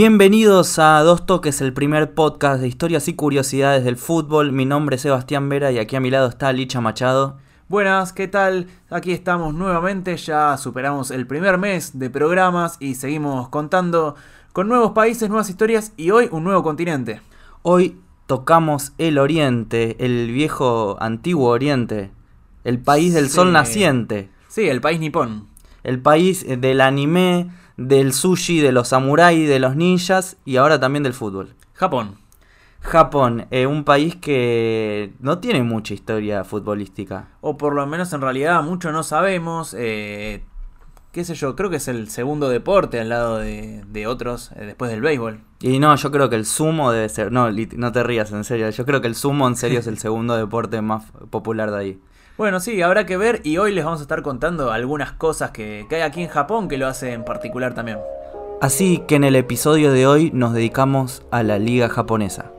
Bienvenidos a Dos Toques, el primer podcast de historias y curiosidades del fútbol. Mi nombre es Sebastián Vera y aquí a mi lado está Licha Machado. Buenas, ¿qué tal? Aquí estamos nuevamente, ya superamos el primer mes de programas y seguimos contando con nuevos países, nuevas historias y hoy un nuevo continente. Hoy tocamos el Oriente, el viejo antiguo Oriente, el país del Sí. sol naciente, Sí, el país nipón. el país del anime, del sushi, de los samuráis, de los ninjas y ahora también del fútbol. Japón. Japón, eh, un país que no tiene mucha historia futbolística. O por lo menos en realidad mucho no sabemos. eh, qué sé yo, creo que es el segundo deporte al lado de, de otros eh, después del béisbol. Y no, yo creo que el sumo debe ser. No, no te rías, en serio. Yo creo que el sumo, en serio, es el segundo deporte más popular de ahí. Bueno, sí, habrá que ver y hoy les vamos a estar contando algunas cosas que, que hay aquí en Japón que lo hace en particular también. Así que en el episodio de hoy nos dedicamos a la liga japonesa.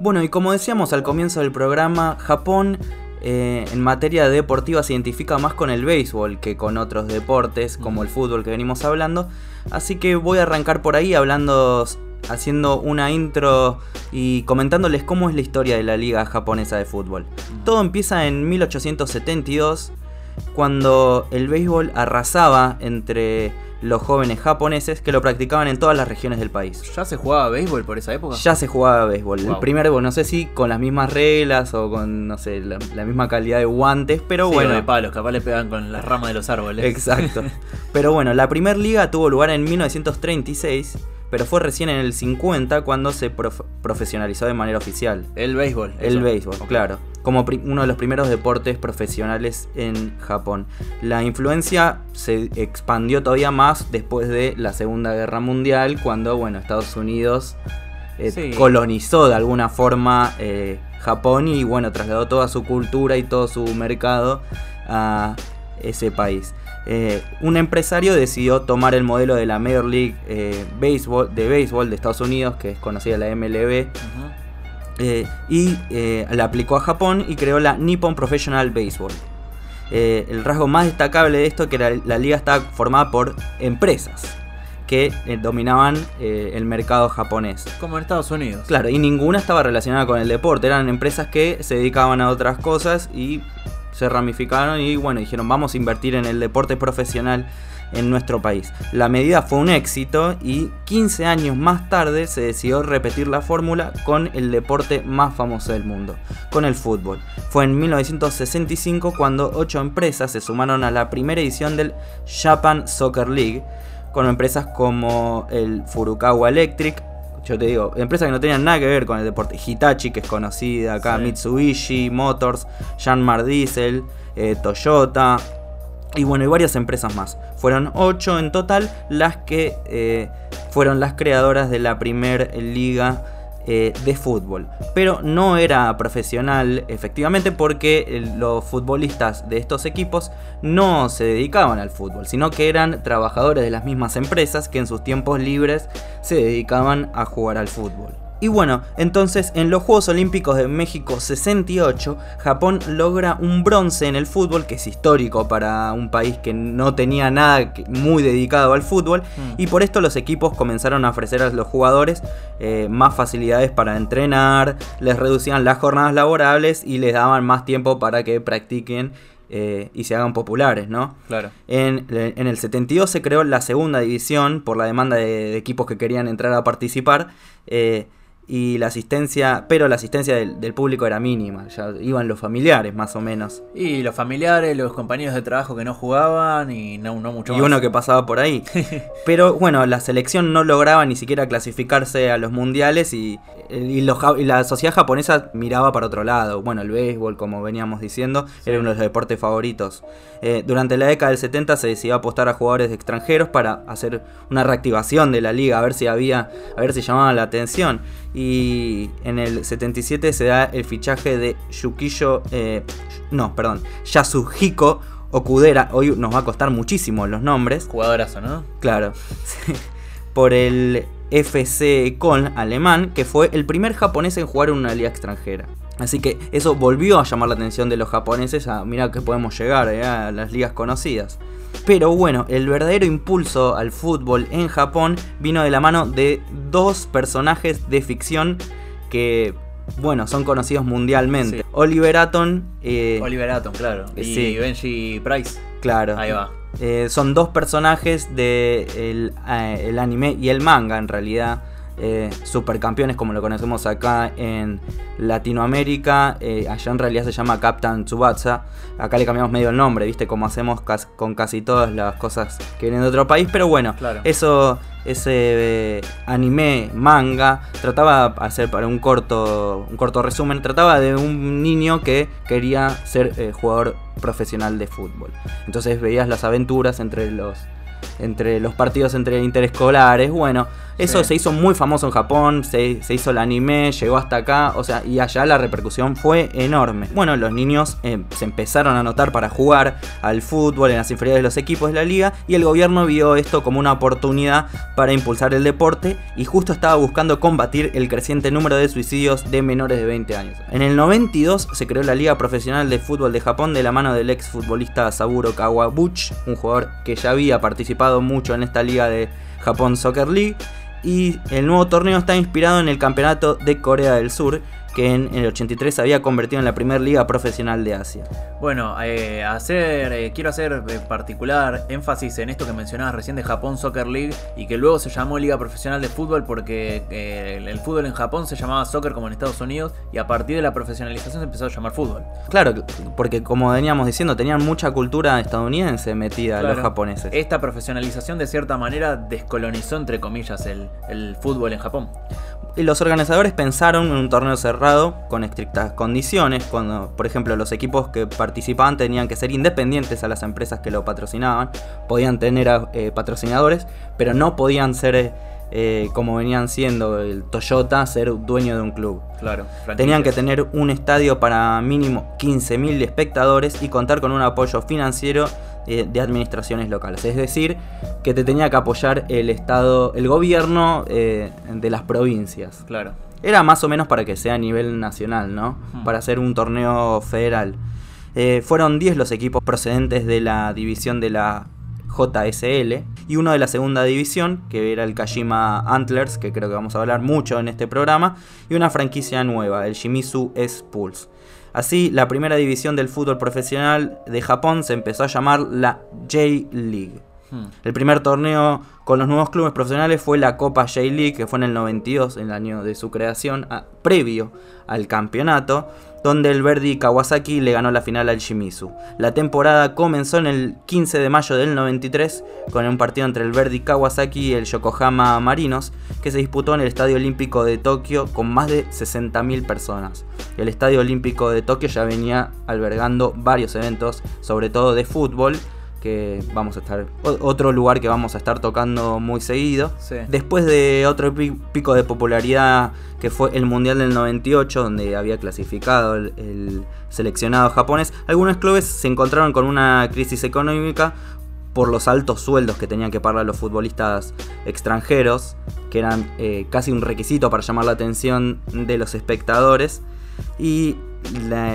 Bueno, y como decíamos al comienzo del programa, Japón eh, en materia deportiva se identifica más con el béisbol que con otros deportes como el fútbol que venimos hablando. Así que voy a arrancar por ahí hablando, haciendo una intro y comentándoles cómo es la historia de la liga japonesa de fútbol. Todo empieza en 1872 cuando el béisbol arrasaba entre los jóvenes japoneses que lo practicaban en todas las regiones del país. ¿Ya se jugaba béisbol por esa época? Ya se jugaba béisbol. El primer, no sé si con las mismas reglas o con, no sé, la, la misma calidad de guantes, pero Sí, bueno. o de palos, capaz le pegan con las ramas de los árboles. Exacto. Pero bueno, la primera liga tuvo lugar en 1936, pero fue recién en el 50 cuando se prof- profesionalizó de manera oficial. El béisbol. El eso. béisbol, claro. Como uno de los primeros deportes profesionales en Japón. La influencia se expandió todavía más después de la Segunda Guerra Mundial, cuando, bueno, Estados Unidos eh, Sí. colonizó de alguna forma eh, Japón y, bueno, trasladó toda su cultura y todo su mercado a ese país. Eh, un empresario decidió tomar el modelo de la Major League eh, Baseball, de béisbol de Estados Unidos, que es conocida la MLB, eh, y la aplicó a Japón y creó la Nippon Professional Baseball. El rasgo más destacable de esto es que la, la liga estaba formada por empresas que dominaban eh, el mercado japonés. Como en Estados Unidos. Claro, y ninguna estaba relacionada con el deporte, eran empresas que se dedicaban a otras cosas y se ramificaron y bueno, dijeron vamos a invertir en el deporte profesional en nuestro país. La medida fue un éxito y 15 años más tarde se decidió repetir la fórmula con el deporte más famoso del mundo, con el fútbol. Fue en 1965 cuando 8 empresas se sumaron a la primera edición del Japan Soccer League, con empresas como el Furukawa Electric, yo te digo, empresas que no tenían nada que ver con el deporte. Hitachi, que es conocida acá, Sí. Mitsubishi, Motors, Yanmar Diesel, eh, Toyota. Y bueno, y varias empresas más. Fueron ocho en total las que eh, fueron las creadoras de la primer liga eh, de fútbol. Pero no era profesional efectivamente porque eh, los futbolistas de estos equipos no se dedicaban al fútbol, sino que eran trabajadores de las mismas empresas que en sus tiempos libres se dedicaban a jugar al fútbol. Y bueno, entonces en los Juegos Olímpicos de México 68, Japón logra un bronce en el fútbol, que es histórico para un país que no tenía nada muy dedicado al fútbol, Mm. y por esto los equipos comenzaron a ofrecer a los jugadores eh, más facilidades para entrenar, les reducían las jornadas laborables y les daban más tiempo para que practiquen eh, y se hagan populares, ¿no? Claro. En, en el 72 se creó la segunda división por la demanda de, de equipos que querían entrar a participar. eh, y la asistencia, pero la asistencia del, del público era mínima, ya iban los familiares más o menos. Y los familiares, los compañeros de trabajo que no jugaban y no, no mucho y más. uno que pasaba por ahí. Pero bueno, la selección no lograba ni siquiera clasificarse a los mundiales y, y, los ja- y la sociedad japonesa miraba para otro lado. Bueno, el béisbol, como veníamos diciendo, era uno de los deportes favoritos. Eh, durante la década del 70 se decidió apostar a jugadores extranjeros para hacer una reactivación de la liga, a ver si había, a ver si llamaba la atención. Y en el 77 se da el fichaje de Yukiyo, eh, no, perdón, Yasuhiko Okudera. Hoy nos va a costar muchísimo los nombres. Jugadorazo, ¿no? Claro. Por el FC Köln alemán, que fue el primer japonés en jugar en una liga extranjera. Así que eso volvió a llamar la atención de los japoneses a mira que podemos llegar eh, a las ligas conocidas. Pero bueno, el verdadero impulso al fútbol en Japón vino de la mano de dos personajes de ficción que, bueno, son conocidos mundialmente. Sí. Oliver Atom. eh, Oliver Atom, claro. Y Sí. Benji Price. claro. Ahí va. Eh, son dos personajes del de el anime y el manga en realidad. Eh, supercampeones como lo conocemos acá en Latinoamérica. eh, allá en realidad se llama Captain Tsubasa. Acá le cambiamos medio el nombre, ¿viste? Como hacemos cas- con casi todas las cosas que vienen de otro país. Pero bueno, Claro. eso, ese eh, anime, manga, trataba, hacer para un corto, un corto resumen, trataba de un niño que quería ser jugador profesional de fútbol. Entonces veías las aventuras entre los entre los partidos entre interescolares. Bueno, eso Sí. se hizo muy famoso en Japón, se, se hizo el anime, llegó hasta acá, o sea, y allá la repercusión fue enorme. Bueno, los niños eh, se empezaron a anotar para jugar al fútbol en las inferiores de los equipos de la liga y el gobierno vio esto como una oportunidad para impulsar el deporte y justo estaba buscando combatir el creciente número de suicidios de menores de 20 años. En el 92 se creó la Liga Profesional de Fútbol de Japón de la mano del ex futbolista Saburo Kawabuchi, un jugador que ya había participado mucho en esta liga de Japón Soccer League. Y el nuevo torneo está inspirado en el campeonato de Corea del Sur, que en el 83 se había convertido en la primera liga profesional de Asia. Bueno, eh, hacer, eh, quiero hacer eh, particular énfasis en esto que mencionabas recién de Japón Soccer League y que luego se llamó Liga Profesional de Fútbol porque eh, el, el fútbol en Japón se llamaba soccer como en Estados Unidos y a partir de la profesionalización se empezó a llamar fútbol. Claro, porque como veníamos diciendo, tenían mucha cultura estadounidense metida Claro. los japoneses. Esta profesionalización de cierta manera descolonizó entre comillas el, el fútbol en Japón. Y los organizadores pensaron en un torneo cerrado con estrictas condiciones, cuando por ejemplo los equipos que participaban tenían que ser independientes a las empresas que lo patrocinaban, podían tener eh, patrocinadores, pero no podían ser eh, como venían siendo el Toyota, ser dueño de un club. Claro. Tenían que tener un estadio para mínimo 15.000 espectadores y contar con un apoyo financiero de administraciones locales. Es decir, que te tenía que apoyar el Estado, el gobierno eh, de las provincias. Claro. Era más o menos para que sea a nivel nacional, ¿no? Hmm. Para hacer un torneo federal. Eh, fueron 10 los equipos procedentes de la división de la JSL y uno de la segunda división, que era el Kashima Antlers, que creo que vamos a hablar mucho en este programa, y una franquicia nueva, el Shimizu S-Pulse. Así, la primera división del fútbol profesional de Japón se empezó a llamar la J-League. Hmm. El primer torneo con los nuevos clubes profesionales fue la Copa J-League, que fue en el 92, en el año de su creación, a- previo al campeonato, donde el Verdi Kawasaki le ganó la final al Shimizu. La temporada comenzó en el 15 de mayo del 93 con un partido entre el Verdi Kawasaki y el Yokohama Marinos, que se disputó en el Estadio Olímpico de Tokio con más de 60.000 personas. El Estadio Olímpico de Tokio ya venía albergando varios eventos, sobre todo de fútbol, que vamos a estar otro lugar que vamos a estar tocando muy seguido. Sí. Después de otro pi- pico de popularidad que fue el Mundial del 98, donde había clasificado el, el seleccionado japonés, algunos clubes se encontraron con una crisis económica por los altos sueldos que tenían que pagar los futbolistas extranjeros, que eran eh, casi un requisito para llamar la atención de los espectadores. Y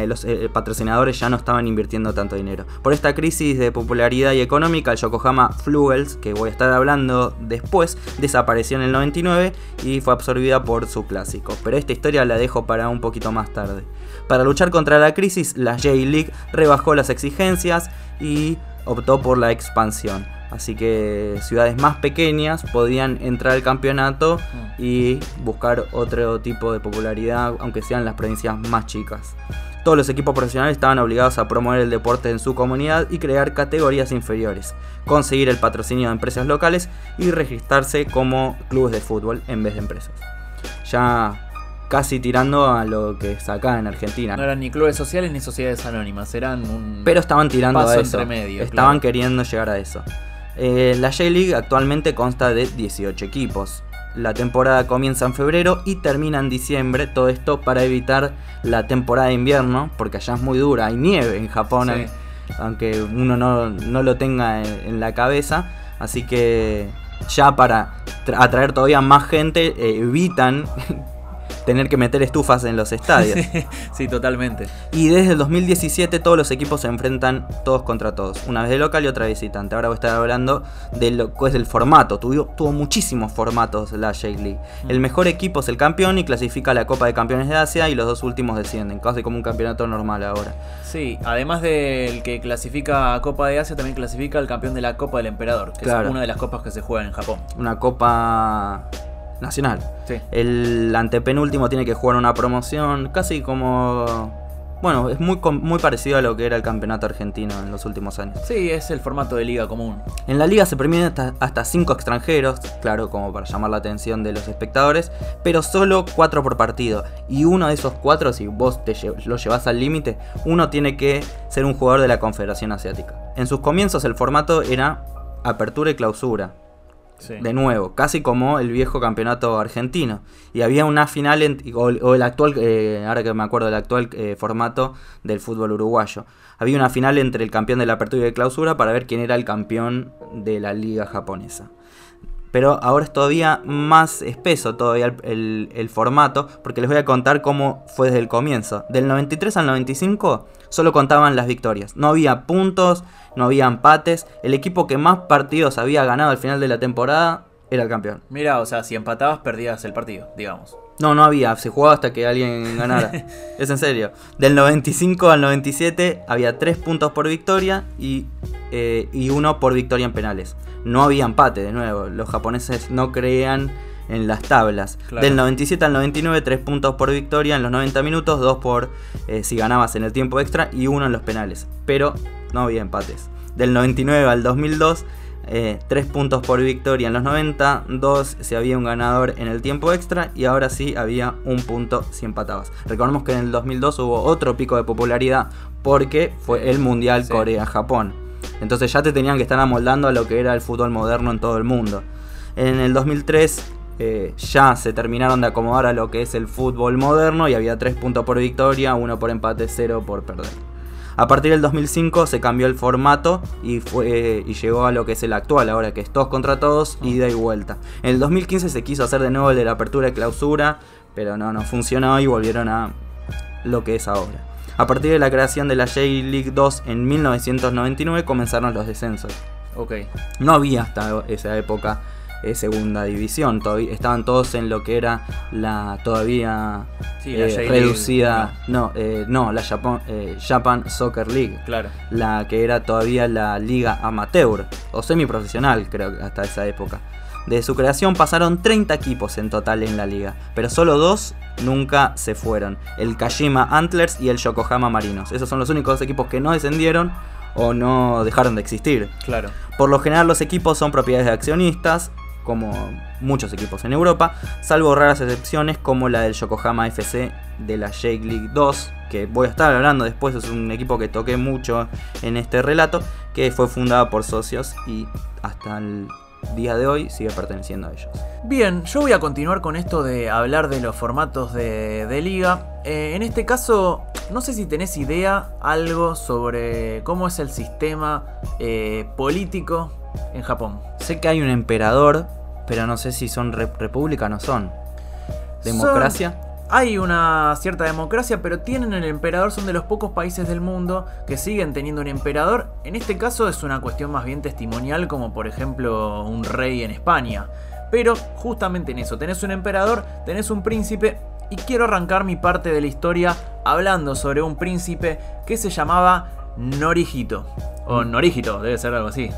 los eh, patrocinadores ya no estaban invirtiendo tanto dinero. Por esta crisis de popularidad y económica, el Yokohama Flugels, que voy a estar hablando después, desapareció en el 99 y fue absorbida por su clásico. Pero esta historia la dejo para un poquito más tarde. Para luchar contra la crisis, la J-League rebajó las exigencias y optó por la expansión. Así que ciudades más pequeñas podían entrar al campeonato y buscar otro tipo de popularidad, aunque sean las provincias más chicas. Todos los equipos profesionales estaban obligados a promover el deporte en su comunidad y crear categorías inferiores, conseguir el patrocinio de empresas locales y registrarse como clubes de fútbol en vez de empresas. Ya casi tirando a lo que es acá en Argentina. No eran ni clubes sociales ni sociedades anónimas, eran un. Pero estaban tirando Paso a eso. entre medio, estaban claro. queriendo llegar a eso. Eh, la J-League actualmente consta de 18 equipos. La temporada comienza en febrero y termina en diciembre. Todo esto para evitar la temporada de invierno, porque allá es muy dura. Hay nieve en Japón, Sí. aunque uno no, no lo tenga en, la cabeza. Así que ya para tra- atraer todavía más gente, eh, evitan tener que meter estufas en los estadios. sí, totalmente. Y desde el 2017 todos los equipos se enfrentan todos contra todos, una vez de local y otra visitante. Ahora voy a estar hablando de lo que es el formato. Tuvo, tuvo muchísimos formatos la J League. Mm. El mejor equipo es el campeón y clasifica a la Copa de Campeones de Asia y los dos últimos descienden, casi como un campeonato normal ahora. Sí, además del que clasifica a Copa de Asia, también clasifica al campeón de la Copa del Emperador, que Claro. es una de las copas que se juegan en Japón. Una Copa nacional. Sí. El antepenúltimo tiene que jugar una promoción casi como... Bueno, es muy, muy parecido a lo que era el campeonato argentino en los últimos años. Sí, es el formato de liga común. En la liga se permiten hasta, hasta cinco extranjeros, claro, como para llamar la atención de los espectadores, pero solo cuatro por partido. Y uno de esos cuatro, si vos te lle- lo llevas al límite, uno tiene que ser un jugador de la Confederación Asiática. En sus comienzos el formato era apertura y clausura. De nuevo, casi como el viejo campeonato argentino. Y había una final, en- o, o el actual, eh, ahora que me acuerdo del actual eh, formato del fútbol uruguayo. Había una final entre el campeón de la apertura y de clausura para ver quién era el campeón de la liga japonesa. Pero ahora es todavía más espeso todavía el, el- el formato, porque les voy a contar cómo fue desde el comienzo. Del 93 al 95 solo contaban las victorias. No había puntos, no había empates. El equipo que más partidos había ganado al final de la temporada era el campeón. Mira, o sea, si empatabas perdías el partido, digamos. No, no había, se jugaba hasta que alguien ganara. es en serio. Del 95 al 97 había 3 puntos por victoria y, eh, y uno por victoria en penales. No había empate, de nuevo. Los japoneses no creían en las tablas. Claro. Del 97 al 99, 3 puntos por victoria en los 90 minutos, 2 por eh, si ganabas en el tiempo extra y uno en los penales. Pero no había empates. Del 99 al 2002, 3 puntos por victoria en los 90, 2 si había un ganador en el tiempo extra y ahora sí había un punto si empatabas. Recordemos que en el 2002 hubo otro pico de popularidad porque fue el Mundial Sí. Corea-Japón. Entonces ya te tenían que estar amoldando a lo que era el fútbol moderno en todo el mundo. En el 2003 eh, ya se terminaron de acomodar a lo que es el fútbol moderno y había 3 puntos por victoria, 1 por empate, 0 por perder. A partir del 2005 se cambió el formato y, fue, y llegó a lo que es el actual ahora, que es todos contra todos, ida y vuelta. En el 2015 se quiso hacer de nuevo el de la apertura y clausura, pero no, no funcionó y volvieron a lo que es ahora. A partir de la creación de la J-League 2 en 1999 comenzaron los descensos. Ok. No había hasta esa época eh, segunda división, todavía, estaban todos en lo que era la todavía Sí, la eh, reducida, no, eh, no, la Japan, eh, Japan Soccer League, Claro. la que era todavía la liga amateur o semiprofesional, creo hasta esa época. De su creación pasaron 30 equipos en total en la liga, pero solo dos nunca se fueron, el Kashima Antlers y el Yokohama Marinos. Esos son los únicos equipos que no descendieron o no dejaron de existir. Claro. Por lo general los equipos son propiedades de accionistas, como muchos equipos en Europa, salvo raras excepciones como la del Yokohama FC de la J League 2, que voy a estar hablando después, es un equipo que toqué mucho en este relato, que fue fundada por socios y hasta el día de hoy sigue perteneciendo a ellos. Bien, yo voy a continuar con esto de hablar de los formatos de, de liga. Eh, en este caso, no sé si tenés idea algo sobre cómo es el sistema eh, político en Japón. Sé que hay un emperador, pero no sé si son re- república o no son. ¿Democracia? Hay una cierta democracia, pero tienen el emperador, son de los pocos países del mundo que siguen teniendo un emperador. En este caso es una cuestión más bien testimonial, como por ejemplo un rey en España. Pero justamente en eso, tenés un emperador, tenés un príncipe, y quiero arrancar mi parte de la historia hablando sobre un príncipe que se llamaba Norihito. O Norihito, debe ser algo así.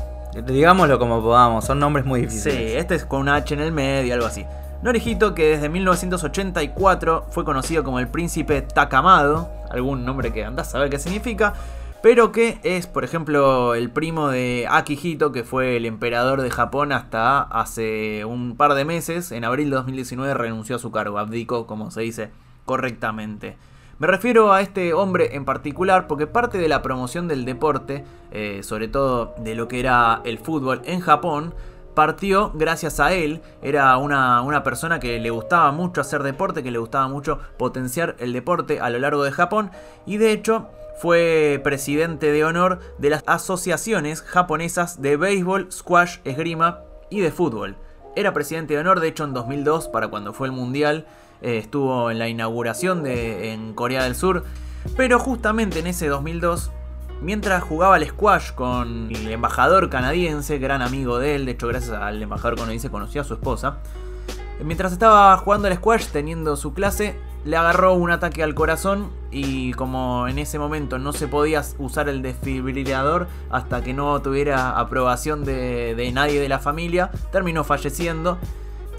Digámoslo como podamos, son nombres muy Sí, difíciles. este es con un H en el medio, algo así. Norihito, que desde 1984 fue conocido como el príncipe Takamado, algún nombre que andás a saber qué significa, pero que es, por ejemplo, el primo de Akihito, que fue el emperador de Japón hasta hace un par de meses. En abril de 2019 renunció a su cargo, abdicó, como se dice correctamente. Me refiero a este hombre en particular porque parte de la promoción del deporte, eh, sobre todo de lo que era el fútbol en Japón, partió gracias a él. Era una, una persona que le gustaba mucho hacer deporte, que le gustaba mucho potenciar el deporte a lo largo de Japón y de hecho fue presidente de honor de las asociaciones japonesas de béisbol, squash, esgrima y de fútbol. Era presidente de honor, de hecho en 2002, para cuando fue el Mundial, eh, estuvo en la inauguración de, en Corea del Sur, pero justamente en ese 2002 mientras jugaba al squash con el embajador canadiense, gran amigo de él, de hecho gracias al embajador canadiense conoció a su esposa, mientras estaba jugando al squash teniendo su clase, le agarró un ataque al corazón y como en ese momento no se podía usar el desfibrilador hasta que no tuviera aprobación de, nadie de la familia, terminó falleciendo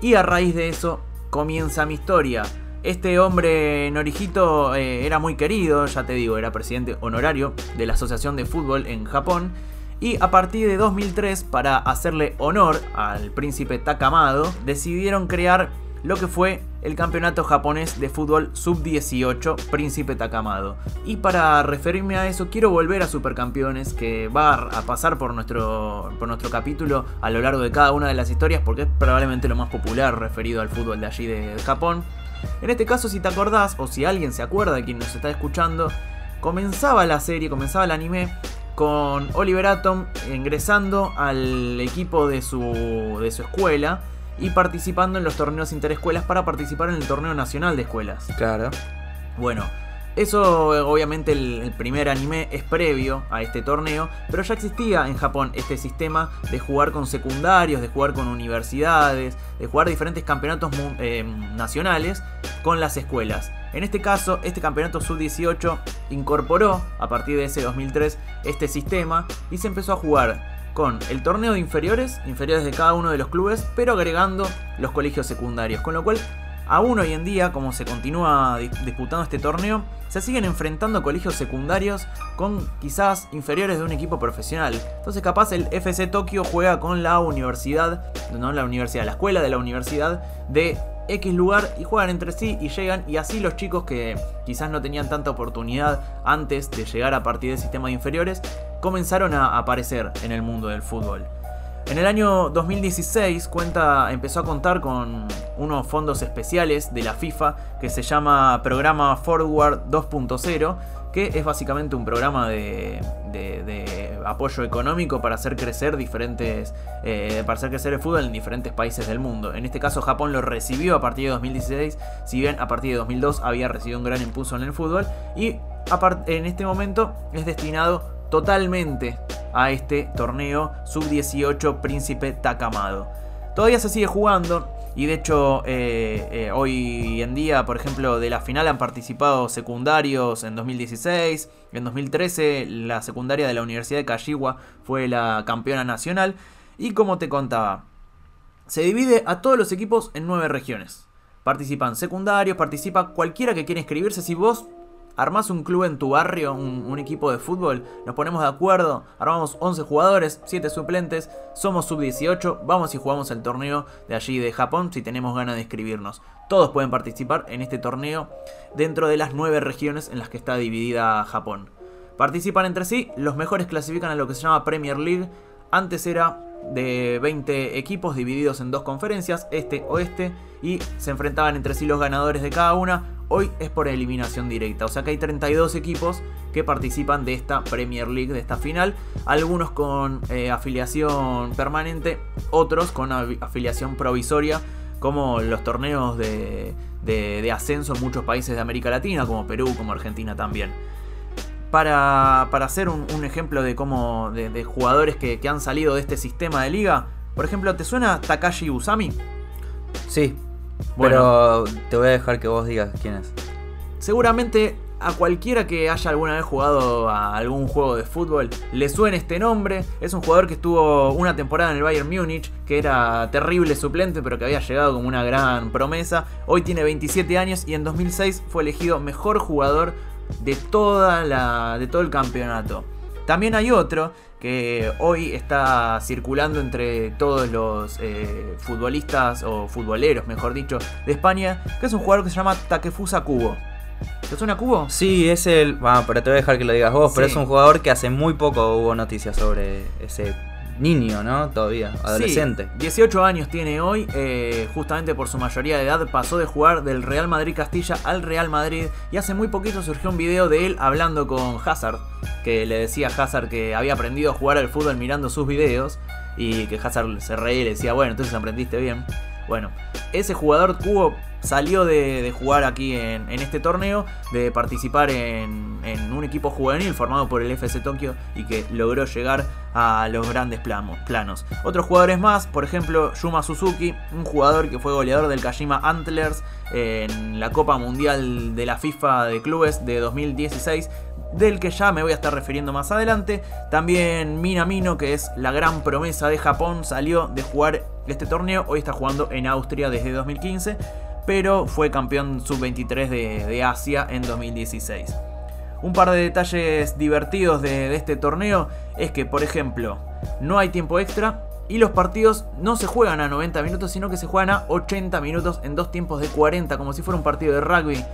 y a raíz de eso comienza mi historia. Este hombre Norijito eh, era muy querido, ya te digo, era presidente honorario de la Asociación de Fútbol en Japón. Y a partir de 2003, para hacerle honor al príncipe Takamado, decidieron crear lo que fue el campeonato japonés de fútbol sub-18 Príncipe Takamado. Y para referirme a eso, quiero volver a Supercampeones, que va a pasar por nuestro, por nuestro capítulo a lo largo de cada una de las historias, porque es probablemente lo más popular referido al fútbol de allí de Japón. En este caso, si te acordás, o si alguien se acuerda de quien nos está escuchando, comenzaba la serie, comenzaba el anime con Oliver Atom ingresando al equipo de su, de su escuela y participando en los torneos interescuelas para participar en el torneo nacional de escuelas. Claro. Bueno, eso obviamente el, primer anime es previo a este torneo, pero ya existía en Japón este sistema de jugar con secundarios, de jugar con universidades, de jugar diferentes campeonatos eh, nacionales con las escuelas. En este caso, este campeonato sub-18 incorporó a partir de ese 2003 este sistema y se empezó a jugar con el torneo de inferiores, inferiores de cada uno de los clubes, pero agregando los colegios secundarios, con lo cual Aún hoy en día, como se continúa disputando este torneo, se siguen enfrentando colegios secundarios con quizás inferiores de un equipo profesional. Entonces capaz el FC Tokio juega con la universidad, no la universidad, la escuela de la universidad de X lugar y juegan entre sí y llegan y así los chicos que quizás no tenían tanta oportunidad antes de llegar a partir del sistema de inferiores comenzaron a aparecer en el mundo del fútbol. En el año 2016 cuenta, empezó a contar con unos fondos especiales de la FIFA que se llama Programa Forward 2.0, que es básicamente un programa de, apoyo económico para hacer crecer diferentes, eh, para hacer crecer el fútbol en diferentes países del mundo. En este caso Japón lo recibió a partir de 2016, si bien a partir de 2002 había recibido un gran impulso en el fútbol y en este momento es destinado totalmente a este torneo sub-18 Príncipe Takamado. Todavía se sigue jugando y de hecho eh, eh, hoy en día, por ejemplo, de la final han participado secundarios en 2016, en 2013 la secundaria de la Universidad de Kashiwa fue la campeona nacional y como te contaba, se divide a todos los equipos en nueve regiones. Participan secundarios, participa cualquiera que quiera inscribirse. Si vos armás un club en tu barrio, un, equipo de fútbol, nos ponemos de acuerdo, armamos 11 jugadores, 7 suplentes, somos sub-18, vamos y jugamos el torneo de allí de Japón si tenemos ganas de inscribirnos. Todos pueden participar en este torneo dentro de las 9 regiones en las que está dividida Japón. Participan entre sí, los mejores clasifican a lo que se llama Premier League. Antes era de 20 equipos divididos en dos conferencias, este, oeste, y se enfrentaban entre sí los ganadores de cada una. Hoy es por eliminación directa, o sea que hay 32 equipos que participan de esta Premier League, de esta final, algunos con eh, afiliación permanente, otros con afiliación provisoria, como los torneos de, ascenso en muchos países de América Latina, como Perú, como Argentina también. Para, hacer un, ejemplo de cómo de, jugadores que, que, han salido de este sistema de liga, por ejemplo, ¿te suena Takashi Usami? Sí, bueno, Pero te voy a dejar que vos digas quién es. Seguramente a cualquiera que haya alguna vez jugado a algún juego de fútbol le suene este nombre. Es un jugador que estuvo una temporada en el Bayern Múnich, que era terrible suplente, pero que había llegado como una gran promesa. Hoy tiene 27 años y en 2006 fue elegido mejor jugador de, toda la, de todo el campeonato. También hay otro que hoy está circulando entre todos los eh, futbolistas o futboleros, mejor dicho, de España, que es un jugador que se llama Takefusa Kubo. ¿Te suena Kubo? Sí, es el. Bueno, pero te voy a dejar que lo digas vos, pero es un jugador que hace muy poco hubo noticias sobre ese niño, ¿no? Todavía, adolescente. 18 años tiene hoy, eh, justamente por su mayoría de edad pasó de jugar del Real Madrid Castilla al Real Madrid y hace muy poquito surgió un video de él hablando con Hazard, que le decía a Hazard que había aprendido a jugar al fútbol mirando sus videos y que Hazard se reía y le decía, bueno, entonces aprendiste bien. Bueno, ese jugador cubo salió de, jugar aquí en, este torneo, de participar en, un equipo juvenil formado por el FC Tokio y que logró llegar a los grandes planos. Otros jugadores más, por ejemplo, Yuma Suzuki, un jugador que fue goleador del Kashima Antlers en la Copa Mundial de la FIFA de Clubes de 2016 del que ya me voy a estar refiriendo más adelante. También Minamino, que es la gran promesa de Japón, salió de jugar este torneo, hoy está jugando en Austria desde 2015, pero fue campeón sub-23 de, Asia en 2016. Un par de detalles divertidos de, este torneo es que, por ejemplo, no hay tiempo extra, y los partidos no se juegan a 90 minutos, sino que se juegan a 80 minutos en dos tiempos de 40, como si fuera un partido de rugby.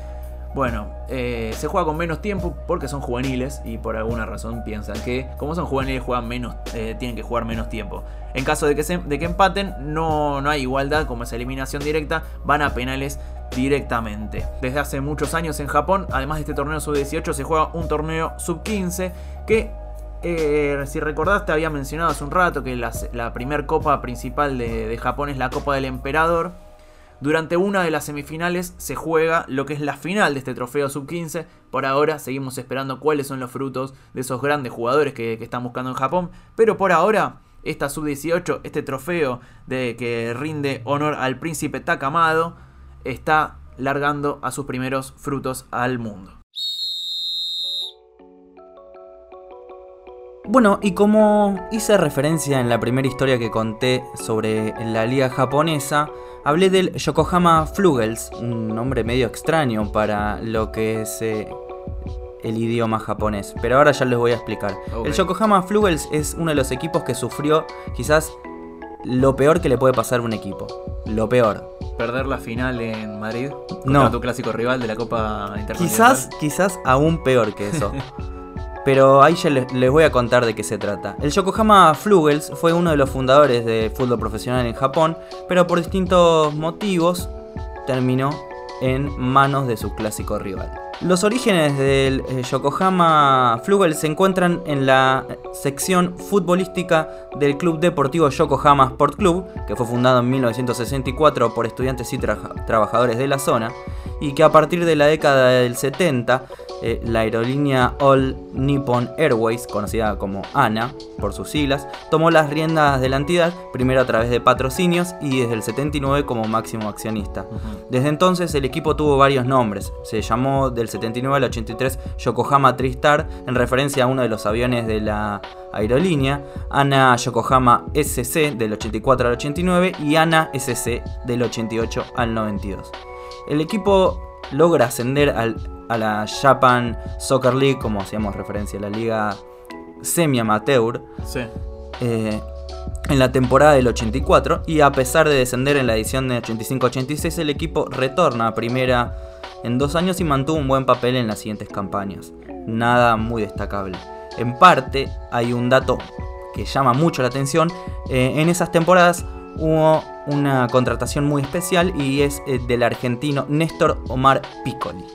Bueno, eh, se juega con menos tiempo porque son juveniles y por alguna razón piensan que como son juveniles juegan menos, eh, tienen que jugar menos tiempo. En caso de que, de que empaten, no, no hay igualdad, como es eliminación directa, van a penales directamente. Desde hace muchos años en Japón, además de este torneo sub-18, se juega un torneo sub-15 que eh, si recordaste, había mencionado hace un rato que la, la primer copa principal de, Japón es la Copa del Emperador. Durante una de las semifinales se juega lo que es la final de este trofeo sub-15. Por ahora seguimos esperando cuáles son los frutos de esos grandes jugadores que, están buscando en Japón. Pero por ahora, esta sub-18, este trofeo de que rinde honor al príncipe Takamado, está largando a sus primeros frutos al mundo. Bueno, y como hice referencia en la primera historia que conté sobre la liga japonesa, hablé del Yokohama Flugels, un nombre medio extraño para lo que es eh, el idioma japonés, pero ahora ya les voy a explicar. El Yokohama Flugels es uno de los equipos que sufrió quizás lo peor que le puede pasar a un equipo. Lo peor. Perder la final en Madrid no. tu clásico rival de la Copa Internacional. Quizás, quizás aún peor que eso. Pero ahí ya les, voy a contar de qué se trata. El Yokohama Flugels fue uno de los fundadores de fútbol profesional en Japón, pero por distintos motivos terminó en manos de su clásico rival. Los orígenes del eh, Yokohama Flugel se encuentran en la sección futbolística del Club Deportivo Yokohama Sport Club, que fue fundado en 1964 por estudiantes y trabajadores de la zona, y que a partir de la década del 70 eh, la aerolínea All Nippon Airways, conocida como ANA por sus siglas, tomó las riendas de la entidad, primero a través de patrocinios y desde el 79 como máximo accionista. Desde entonces el equipo tuvo varios nombres, se llamó del 79 al 83 Yokohama Tristar en referencia a uno de los aviones de la aerolínea, ANA Yokohama SC del 84 al 89 y ANA SC del 88 al 92. El equipo logra ascender al a la Japan Soccer League, como hacíamos referencia a la liga semi-amateur. Eh, en la temporada del 84 y a pesar de descender en la edición de 85-86 el equipo retorna a primera en dos años y mantuvo un buen papel en las siguientes campañas. Nada muy destacable. En parte hay un dato que llama mucho la atención. Eh, en esas temporadas hubo una contratación muy especial y es eh, del argentino Néstor Omar Piccoli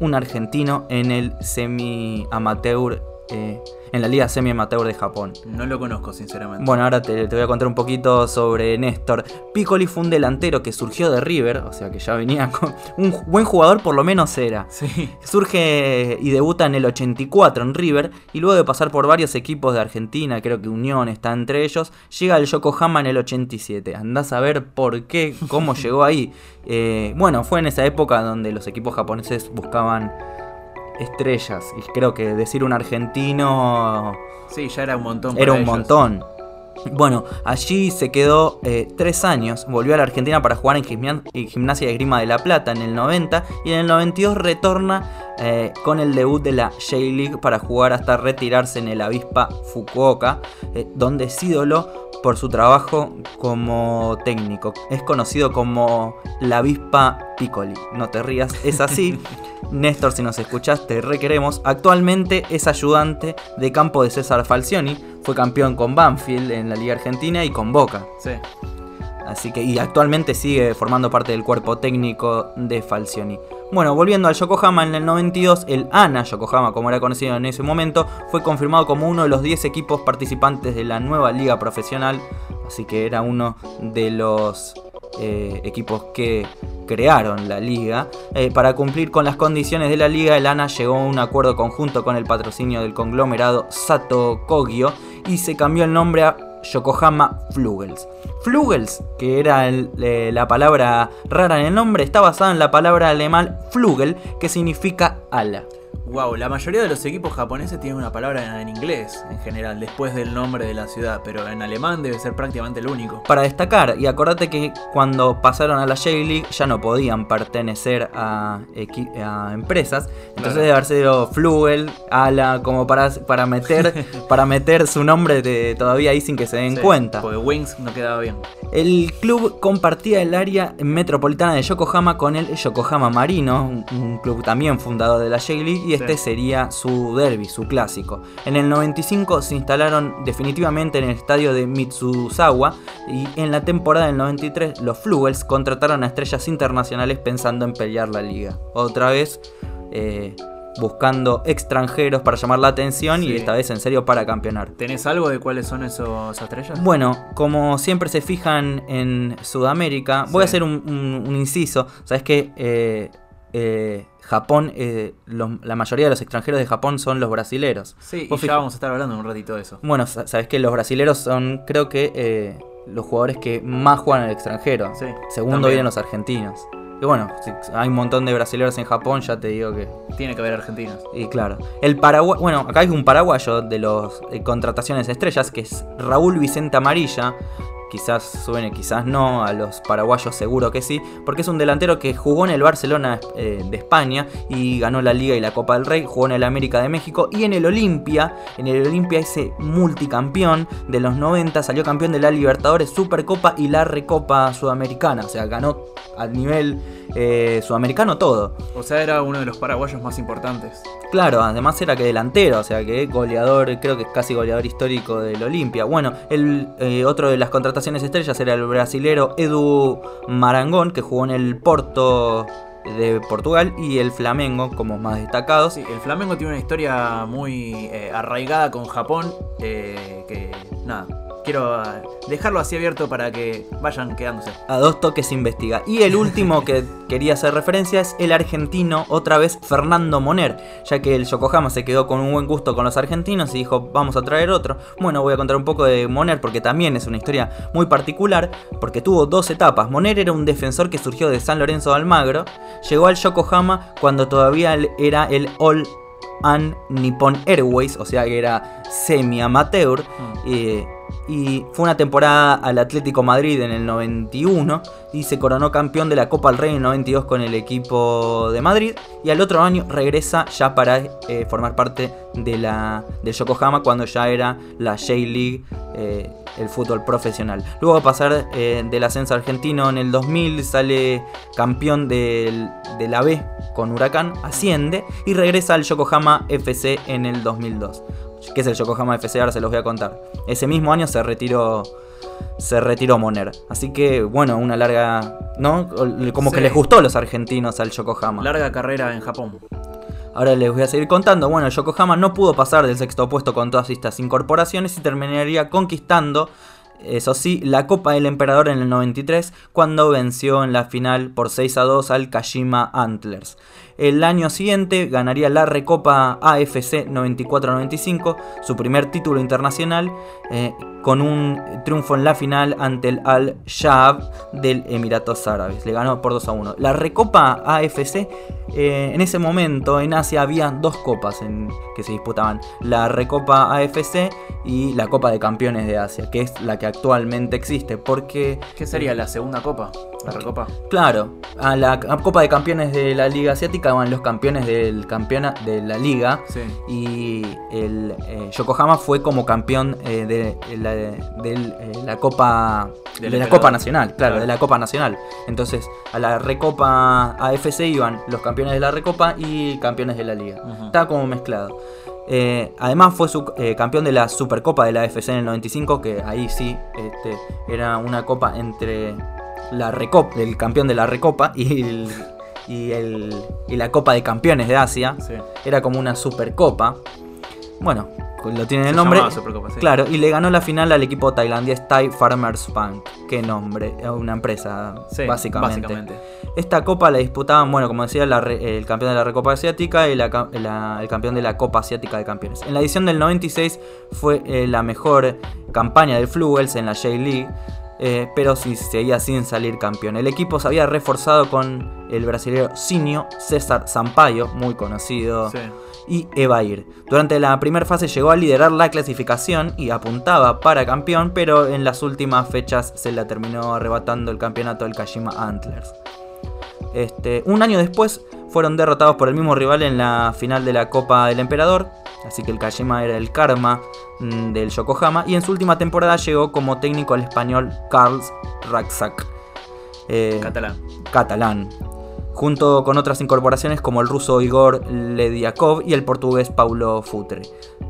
un argentino en el semi-amateur, eh, en la liga semi-amateur de Japón. No lo conozco, sinceramente. Bueno, ahora te, voy a contar un poquito sobre Néstor. Piccoli fue un delantero que surgió de River, o sea que ya venía con. Un buen jugador, por lo menos era. Sí. Surge y debuta en el 84 en River, y luego de pasar por varios equipos de Argentina, creo que Unión está entre ellos, llega al Yokohama en el 87. Andás a ver por qué, cómo llegó ahí. Eh, bueno, fue en esa época donde los equipos japoneses buscaban estrellas. Y creo que decir un argentino. Sí, ya era un montón. Era un montón. Bueno, allí se quedó eh, tres años, volvió a la Argentina para jugar en, Gimnasia de Grima de la Plata en el 90 y en el 92 retorna eh, con el debut de la J-League para jugar hasta retirarse en el Avispa Fukuoka, donde es ídolo por su trabajo como técnico. Es conocido como la avispa Piccoli. No te rías, es así. Néstor, si nos escuchas, te requeremos. Actualmente es ayudante de campo de César Falcioni. Fue campeón con Banfield en la Liga Argentina y con Boca. Sí. Así que, y actualmente sigue formando parte del cuerpo técnico de Falcioni. Bueno, volviendo al Yokohama, en el 92 el ANA Yokohama, como era conocido en ese momento, fue confirmado como uno de los 10 equipos participantes de la nueva liga profesional, así que era uno de los eh, equipos que crearon la liga. Eh, para cumplir con las condiciones de la liga, el ANA llegó a un acuerdo conjunto con el patrocinio del conglomerado Sato Kogyo y se cambió el nombre a Yokohama Flugels. Flugels, que era eh, la palabra rara en el nombre, está basada en la palabra alemán Flugel, que significa ala. Wow, la mayoría de los equipos japoneses tienen una palabra en inglés en general, después del nombre de la ciudad, pero en alemán debe ser prácticamente el único. Para destacar, y acordate que cuando pasaron a la J-League ya no podían pertenecer a, empresas, entonces debe haber sido Flugel, Ala, como para, para, meter, para meter su nombre de, todavía ahí sin que se den cuenta. Porque Wings no quedaba bien. El club compartía el área metropolitana de Yokohama con el Yokohama Marino, un, club también fundado de la J-League, y este sería su derby, su clásico. En el 95 se instalaron definitivamente en el estadio de Mitsuzawa y en la temporada del 93 los Flugels contrataron a estrellas internacionales pensando en pelear la liga. Otra vez eh, buscando extranjeros para llamar la atención y esta vez en serio para campeonar. ¿Tenés algo de cuáles son esos estrellas? Bueno, como siempre se fijan en Sudamérica, voy a hacer un, inciso. Sabes que eh, eh, Japón, eh, la mayoría de los extranjeros de Japón son los brasileros. Sí, y ya vamos a estar hablando un ratito de eso. Bueno, sabes que los brasileros son, creo que, los jugadores que más juegan al extranjero. Segundo vienen los argentinos. Y bueno, si hay un montón de brasileños en Japón, ya te digo que. Tiene que haber argentinos. Y claro. El Paraguay. Bueno, acá hay un paraguayo de eh, contrataciones estrellas, que es Raúl Vicente Amarilla quizás suene, quizás no, a los paraguayos seguro que sí, porque es un delantero que jugó en el Barcelona eh, de España y ganó la Liga y la Copa del Rey, jugó en el América de México y en el Olimpia, en el Olimpia ese multicampeón de los 90, salió campeón de la Libertadores, Supercopa y la Recopa Sudamericana, o sea, ganó a nivel eh, sudamericano todo. O sea, era uno de los paraguayos más importantes. Claro, además era que delantero, o sea que goleador, creo que es casi goleador histórico del Olimpia. Bueno, el eh, otro de las contrataciones estrellas era el brasilero Edu Marangón, que jugó en el Porto de Portugal y el Flamengo como más destacados. Sí, el Flamengo tiene una historia muy eh, arraigada con Japón, que nada, quiero ah, dejarlo así abierto para que vayan quedándose. A dos toques investiga. Y el último que quería hacer referencia es el argentino, otra vez Fernando Moner, ya que el Yokohama se quedó con un buen gusto con los argentinos y dijo, vamos a traer otro. Bueno, voy a contar un poco de Moner porque también es una historia muy particular, porque tuvo dos etapas. Moner era un defensor que surgió de San Lorenzo de Almagro, llegó al Yokohama cuando todavía era el All and Nippon Airways, o sea que era semi-amateur. Mm y fue una temporada al Atlético Madrid en el 91 y se coronó campeón de la Copa del Rey en el 92 con el equipo de Madrid y al otro año regresa ya para eh, formar parte de la del Yokohama cuando ya era la J-League eh, el fútbol profesional. Luego a pasar eh, del ascenso argentino en el 2000 sale campeón de la B con Huracán, asciende y regresa al Yokohama FC en el 2002 que es el Yokohama FC, ahora se los voy a contar. Ese mismo año se retiró se retiró Moner. Así que, bueno, una larga. ¿No? Como que les gustó a los argentinos al Yokohama. Larga carrera en Japón. Ahora les voy a seguir contando. Bueno, el Yokohama no pudo pasar del sexto puesto con todas estas incorporaciones y terminaría conquistando eso sí, la Copa del Emperador en el 93, cuando venció en la final por 6 a 2 al Kashima Antlers. El año siguiente ganaría la Recopa AFC 94-95, su primer título internacional, eh, con un triunfo en la final ante el Al-Shaab del Emiratos Árabes. Le ganó por 2 a 1. La Recopa AFC, eh, en ese momento en Asia había dos copas en, que se disputaban. La Recopa AFC y la Copa de Campeones de Asia, que es la que actualmente existe. Porque... ¿Qué sería la segunda copa? La Recopa. Claro, a la Copa de Campeones de la Liga Asiática van los campeones del campeona de la Liga. Y el eh, Yokohama fue como campeón eh, de, la, de, la Copa de la Copa Nacional, claro, de la Copa Nacional. Entonces, a la Recopa AFC iban los campeones de la Recopa y campeones de la Liga. Estaba como mezclado. Eh, además fue su, eh, campeón de la Supercopa de la AFC en el 95, que ahí sí este, era una copa entre la Recopa, el campeón de la Recopa y, y, el, y la Copa de Campeones de Asia. Era como una Supercopa. Bueno, lo tiene en el nombre. llamaba Supercopa, sí. Claro, y le ganó la final al equipo tailandés Thai Farmers Bank. Qué nombre, es una empresa, Sí, básicamente. básicamente. Esta copa la disputaban, bueno, como decía, la el campeón de la Recopa Asiática y la ca- la- el campeón de la Copa Asiática de Campeones. En la edición del 96 fue eh, la mejor campaña del Flugels en la J-League, eh, pero sí seguía sin salir campeón. El equipo se había reforzado con el brasileño Sinio, César Sampaio, muy conocido, Sí. y Evair. Durante la primera fase llegó a liderar la clasificación y apuntaba para campeón, pero en las últimas fechas se la terminó arrebatando el campeonato del Kashima Antlers. Este, un año después fueron derrotados por el mismo rival en la final de la Copa del Emperador, así que el Kashima era el karma mm, del Yokohama, y en su última temporada llegó como técnico el español Karl Raksak. Eh, Catalán. catalán, junto con otras incorporaciones como el ruso Igor Lediakov y el portugués Paulo Futre.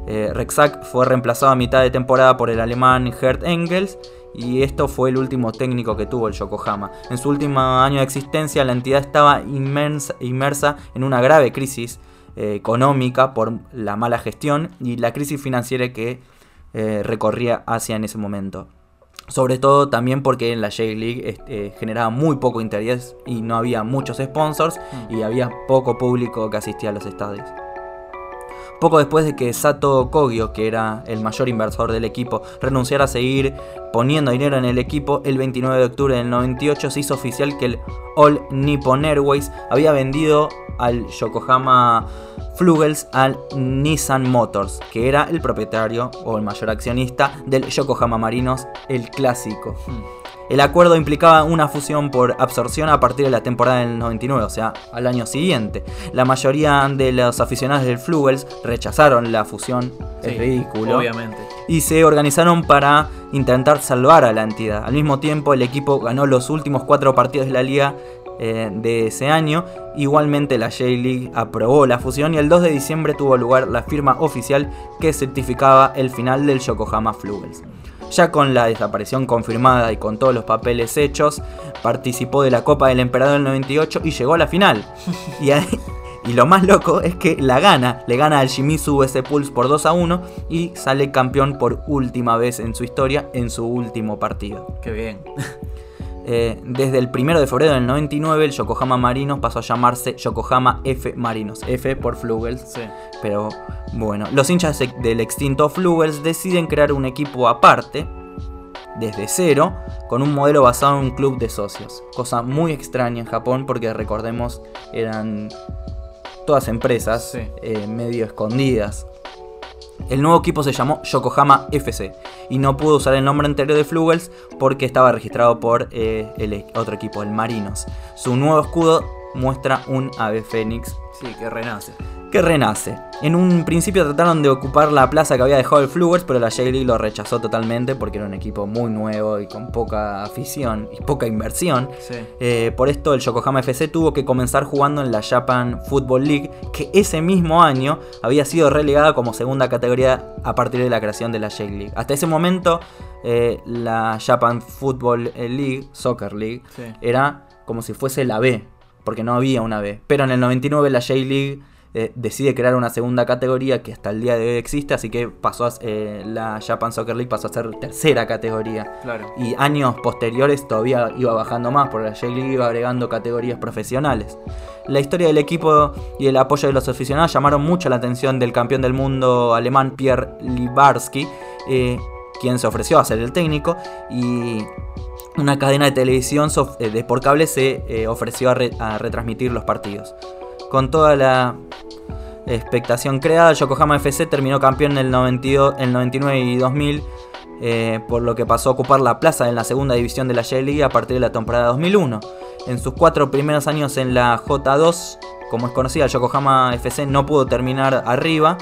Eh, Rexac fue reemplazado a mitad de temporada por el alemán Gerd Engels y esto fue el último técnico que tuvo el Yokohama. En su último año de existencia la entidad estaba inmensa- inmersa en una grave crisis eh, económica por la mala gestión y la crisis financiera que eh, recorría Asia en ese momento. Sobre todo también porque en la J-League este, generaba muy poco interés y no había muchos sponsors y había poco público que asistía a los estadios. Poco después de que Sato Kogyo, que era el mayor inversor del equipo, renunciara a seguir poniendo dinero en el equipo, el 29 de octubre del 98 se hizo oficial que el All Nippon Airways había vendido al Yokohama Flugels al Nissan Motors, que era el propietario o el mayor accionista del Yokohama Marinos, el clásico. El acuerdo implicaba una fusión por absorción a partir de la temporada del 99, o sea, al año siguiente. La mayoría de los aficionados del Flugels rechazaron la fusión, Sí, es ridículo, Obviamente. y se organizaron para intentar salvar a la entidad. Al mismo tiempo, el equipo ganó los últimos cuatro partidos de la liga eh, de ese año. Igualmente, la J-League aprobó la fusión y el 2 de diciembre tuvo lugar la firma oficial que certificaba el final del Yokohama Flugels. Ya con la desaparición confirmada y con todos los papeles hechos, participó de la Copa del Emperador del 98 y llegó a la final. Y, ahí- y lo más loco es que la gana, le gana al Shimizu S Pulse por 2 a 1 y sale campeón por última vez en su historia en su último partido. Qué bien. Eh, desde el 1 de febrero del 99 el Yokohama Marinos pasó a llamarse Yokohama F Marinos, F por Flugels. Sí. Pero bueno, los hinchas de- del extinto Flugels deciden crear un equipo aparte, desde cero, con un modelo basado en un club de socios. Cosa muy extraña en Japón porque recordemos eran todas empresas Sí. eh, medio escondidas. El nuevo equipo se llamó Yokohama FC y no pudo usar el nombre anterior de Flugels porque estaba registrado por eh, el otro equipo, el Marinos. Su nuevo escudo muestra un ave fénix Sí, que renace. Que renace. En un principio trataron de ocupar la plaza que había dejado el Flugers, pero la J-League lo rechazó totalmente porque era un equipo muy nuevo y con poca afición y poca inversión. Sí. Eh, por esto el Yokohama FC tuvo que comenzar jugando en la Japan Football League, que ese mismo año había sido relegada como segunda categoría a partir de la creación de la J-League. Hasta ese momento eh, la Japan Football League, Soccer League, Sí. era como si fuese la B, porque no había una B. Pero en el 99 la J-League eh, decide crear una segunda categoría que hasta el día de hoy existe, así que pasó a, eh, la Japan Soccer League pasó a ser tercera categoría. Claro. Y años posteriores todavía iba bajando más, porque la J-League iba agregando categorías profesionales. La historia del equipo y el apoyo de los aficionados llamaron mucho la atención del campeón del mundo alemán Pierre Libarski, eh, quien se ofreció a ser el técnico y una cadena de televisión eh, de por cable se eh, ofreció a, re- a retransmitir los partidos. Con toda la expectación creada, Yokohama FC terminó campeón en el, 92, el 99 y 2000, eh, por lo que pasó a ocupar la plaza en la segunda división de la J-League a partir de la temporada 2001. En sus cuatro primeros años en la J2, como es conocida, Yokohama FC no pudo terminar arriba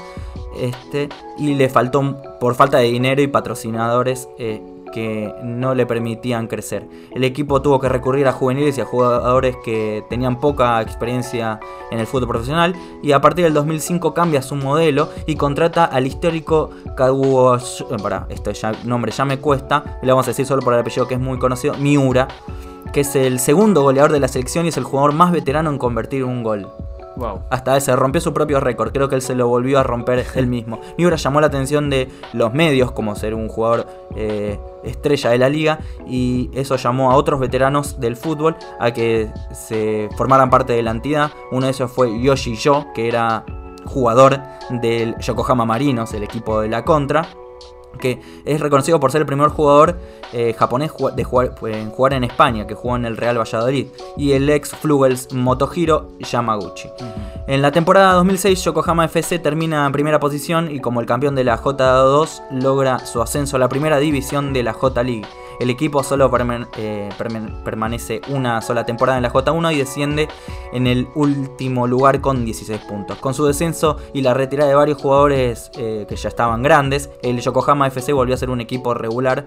este, y le faltó por falta de dinero y patrocinadores eh, que no le permitían crecer. El equipo tuvo que recurrir a juveniles y a jugadores que tenían poca experiencia en el fútbol profesional y a partir del 2005 cambia su modelo y contrata al histórico Kaguo... eh, pará, este nombre ya me cuesta, le vamos a decir solo por el apellido que es muy conocido, Miura, que es el segundo goleador de la selección y es el jugador más veterano en convertir un gol. Wow. Hasta ese rompió su propio récord, creo que él se lo volvió a romper él mismo. Miura llamó la atención de los medios, como ser un jugador eh, estrella de la liga, y eso llamó a otros veteranos del fútbol a que se formaran parte de la entidad. Uno de ellos fue Yoshi Yo, que era jugador del Yokohama Marinos, el equipo de la contra que es reconocido por ser el primer jugador eh, japonés de jugar, en jugar en España, que jugó en el Real Valladolid, y el ex Flugels Motohiro Yamaguchi. En la temporada 2006, Yokohama FC termina en primera posición y como el campeón de la J2 logra su ascenso a la primera división de la J League. El equipo solo eh, perman- permanece una sola temporada en la J1 y desciende en el último lugar con 16 puntos. Con su descenso y la retirada de varios jugadores eh, que ya estaban grandes, el Yokohama FC volvió a ser un equipo regular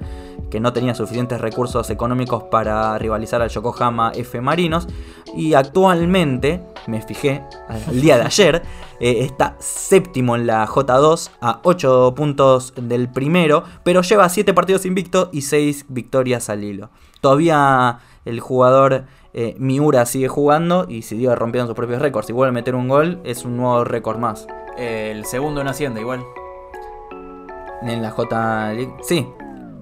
que no tenía suficientes recursos económicos para rivalizar al Yokohama F Marinos y actualmente, me fijé el día de ayer, eh, está séptimo en la J2 a 8 puntos del primero, pero lleva 7 partidos invictos y 6 victorias al hilo. Todavía el jugador eh, Miura sigue jugando y sigue rompiendo sus propios récords. Si vuelve a meter un gol, es un nuevo récord más. El segundo en Hacienda, igual. En la J sí.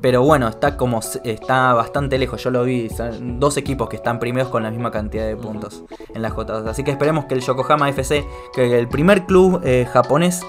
Pero bueno, está como está bastante lejos, yo lo vi, son dos equipos que están primeros con la misma cantidad de puntos en la J2. Así que esperemos que el Yokohama FC, que el primer club eh, japonés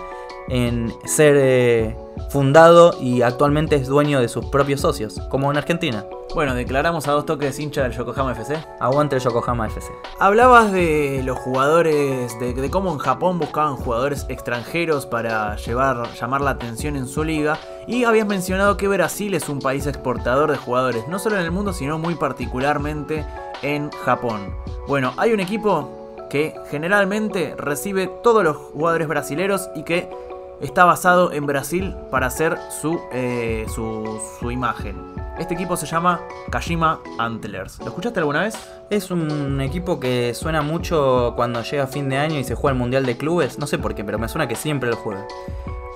en ser eh, fundado y actualmente es dueño de sus propios socios, como en Argentina. Bueno, declaramos a dos toques hincha del Yokohama FC. Aguante el Yokohama FC. Hablabas de los jugadores, de, de cómo en Japón buscaban jugadores extranjeros para llevar, llamar la atención en su liga. Y habías mencionado que Brasil es un país exportador de jugadores, no solo en el mundo, sino muy particularmente en Japón. Bueno, hay un equipo que generalmente recibe todos los jugadores brasileros y que está basado en Brasil para hacer su, eh, su, su imagen. Este equipo se llama Kashima Antlers. ¿Lo escuchaste alguna vez? Es un equipo que suena mucho cuando llega fin de año y se juega el Mundial de Clubes. No sé por qué, pero me suena que siempre lo juega.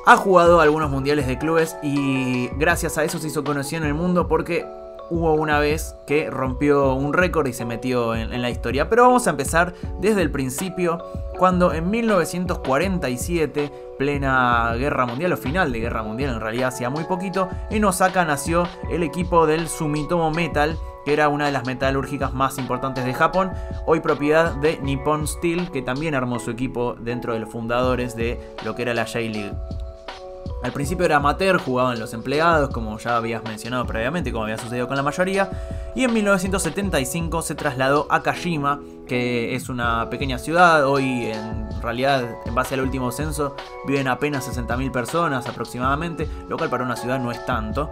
Ha jugado algunos mundiales de clubes y gracias a eso se hizo conocido en el mundo porque hubo una vez que rompió un récord y se metió en, la historia. Pero vamos a empezar desde el principio, cuando en 1947, plena guerra mundial o final de guerra mundial, en realidad hacía muy poquito, en Osaka nació el equipo del Sumitomo Metal, que era una de las metalúrgicas más importantes de Japón, hoy propiedad de Nippon Steel, que también armó su equipo dentro de los fundadores de lo que era la J-League. Al principio era amateur, jugaban los empleados, como ya habías mencionado previamente, como había sucedido con la mayoría. Y en 1975 se trasladó a Kashima, que es una pequeña ciudad. Hoy, en realidad, en base al último censo, viven apenas 60.000 personas aproximadamente, lo cual para una ciudad no es tanto.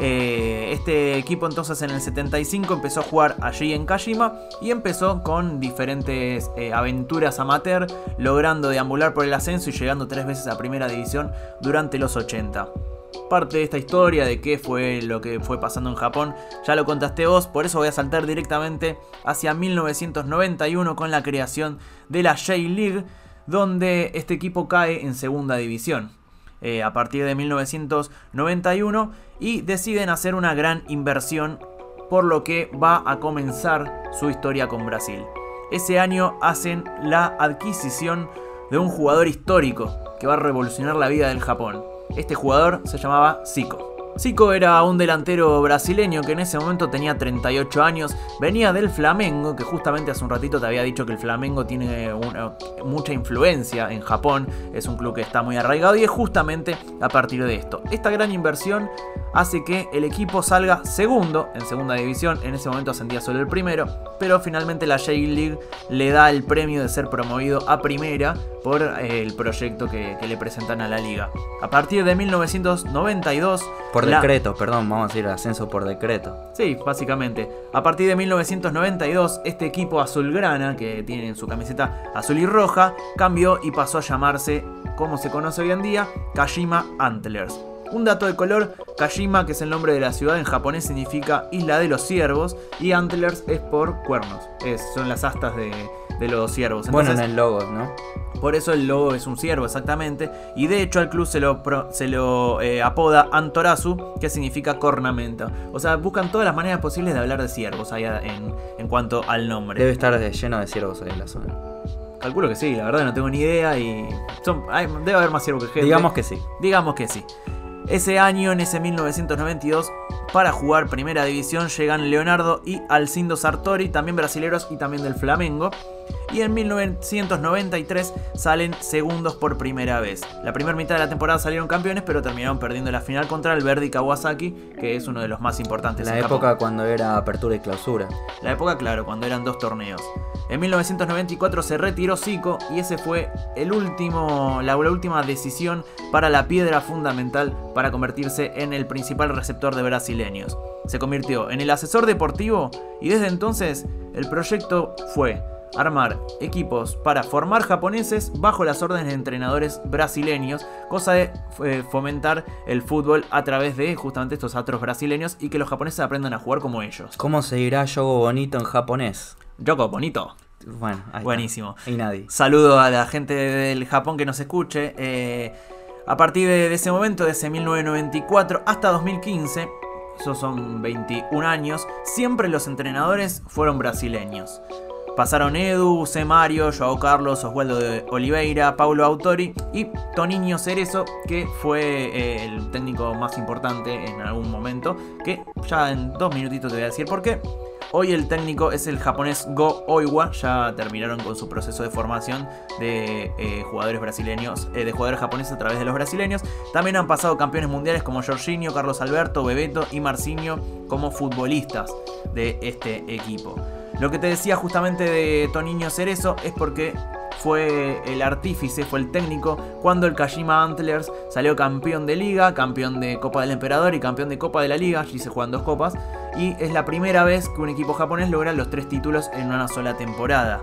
Eh, este equipo entonces en el 75 empezó a jugar allí en Kashima y empezó con diferentes eh, aventuras amateur, logrando deambular por el ascenso y llegando tres veces a primera división durante los 80. Parte de esta historia de qué fue lo que fue pasando en Japón ya lo contaste vos, por eso voy a saltar directamente hacia 1991 con la creación de la J-League, donde este equipo cae en segunda división. Eh, a partir de 1991 y deciden hacer una gran inversión por lo que va a comenzar su historia con Brasil. Ese año hacen la adquisición de un jugador histórico que va a revolucionar la vida del Japón. Este jugador se llamaba Zico. Zico era un delantero brasileño que en ese momento tenía 38 años, venía del Flamengo, que justamente hace un ratito te había dicho que el Flamengo tiene mucha influencia en Japón, es un club que está muy arraigado y es justamente a partir de esto. Esta gran inversión hace que el equipo salga segundo en segunda división, en ese momento ascendía solo el primero, pero finalmente la J-League le da el premio de ser promovido a primera por eh, el proyecto que, que, le presentan a la liga. A partir de 1992... Por la... decreto, perdón, vamos a decir ascenso por decreto. Sí, básicamente. A partir de 1992, este equipo azulgrana, que tiene en su camiseta azul y roja, cambió y pasó a llamarse, como se conoce hoy en día, Kashima Antlers. Un dato de color, Kashima, que es el nombre de la ciudad en japonés, significa isla de los ciervos y Antlers es por cuernos, es, son las astas de, de los ciervos. Entonces, bueno, en el logo, ¿no? Por eso el logo es un ciervo, exactamente. Y de hecho al club se lo, se lo eh, apoda Antorazu, que significa cornamenta. O sea, buscan todas las maneras posibles de hablar de ciervos allá en, en cuanto al nombre. Debe estar lleno de ciervos ahí en la zona. Calculo que sí, la verdad no tengo ni idea y son, hay- debe haber más ciervo que gente. Digamos que sí. Digamos que sí. Ese año, en ese 1992, para jugar Primera División llegan Leonardo y Alcindo Sartori, también brasileros y también del Flamengo. Y en 1993 salen segundos por primera vez. La primera mitad de la temporada salieron campeones, pero terminaron perdiendo la final contra el Verdi Kawasaki, que es uno de los más importantes. La en Japón. época cuando era apertura y clausura. La época, claro, cuando eran dos torneos. En 1994 se retiró Zico y ese fue el último, la, la última decisión para la piedra fundamental para convertirse en el principal receptor de brasileños. Se convirtió en el asesor deportivo y desde entonces el proyecto fue armar equipos para formar japoneses bajo las órdenes de entrenadores brasileños, cosa de eh, fomentar el fútbol a través de justamente estos atros brasileños y que los japoneses aprendan a jugar como ellos. ¿Cómo se dirá yogo bonito en japonés? Yoko, bonito. Bueno, ahí está. Buenísimo. Y nadie. Saludo a la gente del Japón que nos escuche. Eh, a partir de, de ese momento, de ese 1994 hasta 2015, esos son 21 años, siempre los entrenadores fueron brasileños. Pasaron Edu, C. Mario, Joao Carlos, Oswaldo de Oliveira, Paulo Autori y Toniño Cerezo, que fue eh, el técnico más importante en algún momento. Que ya en dos minutitos te voy a decir por qué. Hoy el técnico es el japonés Go Oiwa, ya terminaron con su proceso de formación de eh, jugadores brasileños, eh, de jugadores japoneses a través de los brasileños. También han pasado campeones mundiales como Jorginho, Carlos Alberto, Bebeto y Marcinho como futbolistas de este equipo. Lo que te decía justamente de Toniño Cerezo es porque fue el artífice, fue el técnico cuando el Kashima Antlers salió campeón de liga, campeón de Copa del Emperador y campeón de Copa de la Liga, allí se juegan dos copas, y es la primera vez que un equipo japonés logra los tres títulos en una sola temporada.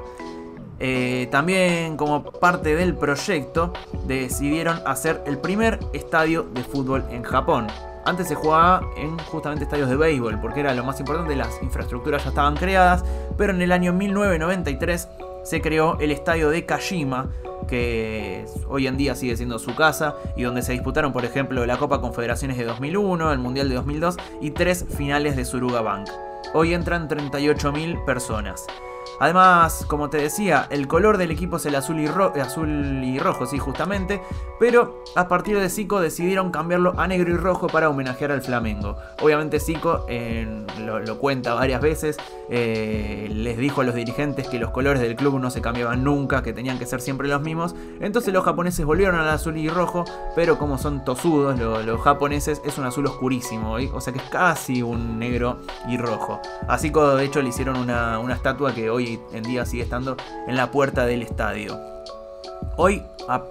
Eh, también como parte del proyecto decidieron hacer el primer estadio de fútbol en Japón. Antes se jugaba en justamente estadios de béisbol, porque era lo más importante, las infraestructuras ya estaban creadas, pero en el año 1993 se creó el estadio de Kashima, que hoy en día sigue siendo su casa, y donde se disputaron, por ejemplo, la Copa Confederaciones de 2001, el Mundial de 2002 y tres finales de Suruga Bank. Hoy entran 38.000 personas. Además, como te decía, el color del equipo es el azul y, azul y rojo, sí, justamente. Pero a partir de Zico decidieron cambiarlo a negro y rojo para homenajear al Flamengo. Obviamente Zico lo, cuenta varias veces. eh, les dijo a los dirigentes que los colores del club no se cambiaban nunca, que tenían que ser siempre los mismos. Entonces los japoneses volvieron al azul y rojo, pero como son tosudos lo- los japoneses, es un azul oscurísimo. O sea que es casi un negro y rojo. A Zico de hecho le hicieron una, una estatua que hoy en día sigue estando en la puerta del estadio. Hoy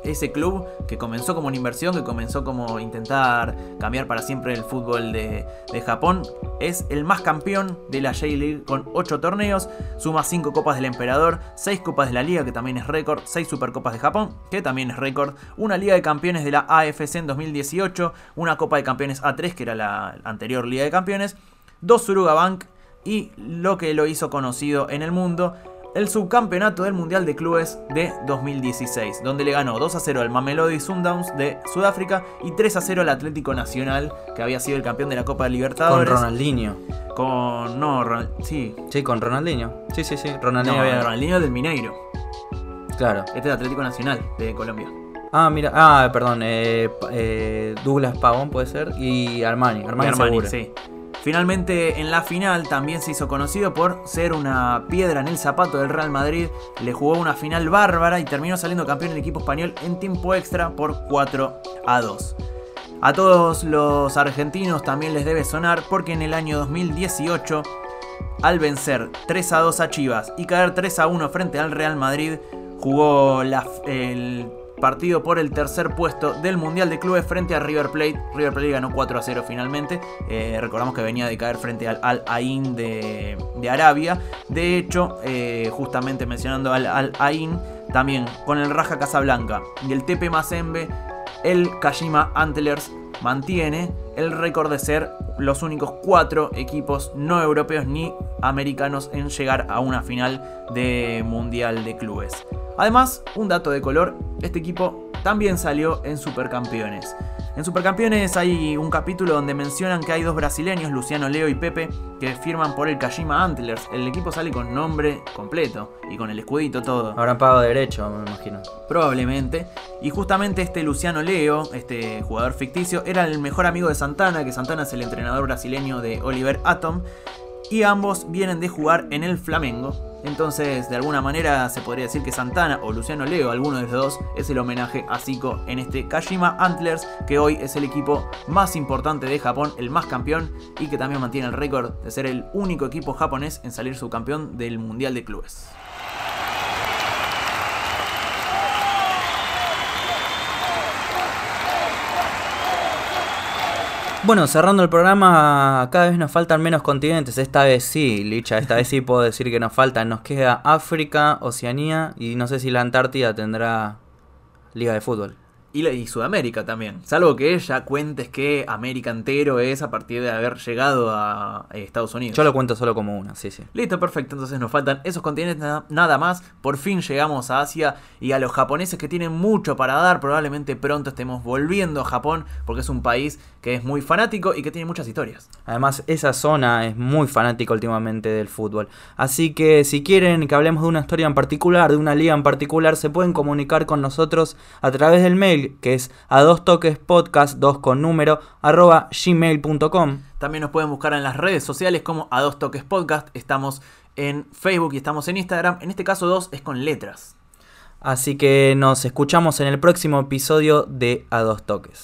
ese club que comenzó como una inversión, que comenzó como intentar cambiar para siempre el fútbol de, de Japón, es el más campeón de la J-League con 8 torneos, suma 5 copas del emperador, 6 copas de la liga que también es récord, 6 supercopas de Japón que también es récord, una liga de campeones de la AFC en 2018, una copa de campeones A3 que era la anterior liga de campeones, 2 Suruga Bank y lo que lo hizo conocido en el mundo, el subcampeonato del Mundial de Clubes de 2016, donde le ganó 2 a 0 al Mamelodi Sundowns de Sudáfrica y 3 a 0 al Atlético Nacional, que había sido el campeón de la Copa Con Libertadores. Ronaldinho. Con- no, Ron- sí. Sí, con Ronaldinho. Sí, sí, sí. Ronaldinho No, había- Ronaldinho del Mineiro. Claro. Este es el Atlético Nacional de Colombia. Ah, mira. Ah, perdón. eh, eh, Douglas Pavón puede ser. Y Armani. Armani, De Armani, seguro. sí. Finalmente en la final también se hizo conocido por ser una piedra en el zapato del Real Madrid. Le jugó una final bárbara y terminó saliendo campeón el equipo español en tiempo extra por 4 a 2. A todos los argentinos también les debe sonar porque en el año 2018, al vencer 3 a 2 a Chivas y caer 3 a 1 frente al Real Madrid, jugó la- el partido por el tercer puesto del Mundial de Clubes frente a River Plate. River Plate ganó 4 a 0 finalmente. Eh, recordamos que venía de caer frente al Al Ain de, Arabia. De hecho, eh, justamente mencionando al Al Ain, también con el Raja Casablanca y el TP Mazembe, el Kashima Antlers mantiene el récord de ser los únicos cuatro equipos no europeos ni americanos en llegar a una final de Mundial de Clubes. Además, un dato de color, este equipo también salió en Supercampeones. En Supercampeones hay un capítulo donde mencionan que hay dos brasileños, Luciano Leo y Pepe, que firman por el Kashima Antlers. El equipo sale con nombre completo y con el escudito todo. Habrán pagado derecho, me imagino. Probablemente. Y justamente este Luciano Leo, este jugador ficticio, era el mejor amigo de Santana, que Santana es el entrenador brasileño de Oliver Atom. Y ambos vienen de jugar en el Flamengo. Entonces, de alguna manera se podría decir que Santana o Luciano Leo, alguno de los dos, es el homenaje a Zico en este Kashima Antlers, que hoy es el equipo más importante de Japón, el más campeón y que también mantiene el récord de ser el único equipo japonés en salir subcampeón del Mundial de Clubes. Bueno, cerrando el programa, cada vez nos faltan menos continentes. Esta vez sí, Licha, esta vez sí puedo decir que nos faltan. Nos queda África, Oceanía y no sé si la Antártida tendrá liga de fútbol. Y, y Sudamérica también. Salvo que ella cuentes que América entero es a partir de haber llegado a eh, Estados Unidos. Yo lo cuento solo como una, sí, sí. Listo, perfecto. Entonces nos faltan esos continentes nada más. Por fin llegamos a Asia y a los japoneses que tienen mucho para dar. Probablemente pronto estemos volviendo a Japón porque es un país que es muy fanático y que tiene muchas historias. Además, esa zona es muy fanática últimamente del fútbol. Así que si quieren que hablemos de una historia en particular, de una liga en particular, se pueden comunicar con nosotros a través del mail que es a dos toques podcast 2 con número arroba gmail.com. También nos pueden buscar en las redes sociales como a dos toques podcast. Estamos en Facebook y estamos en Instagram. En este caso dos es con letras. Así que nos escuchamos en el próximo episodio de A dos toques.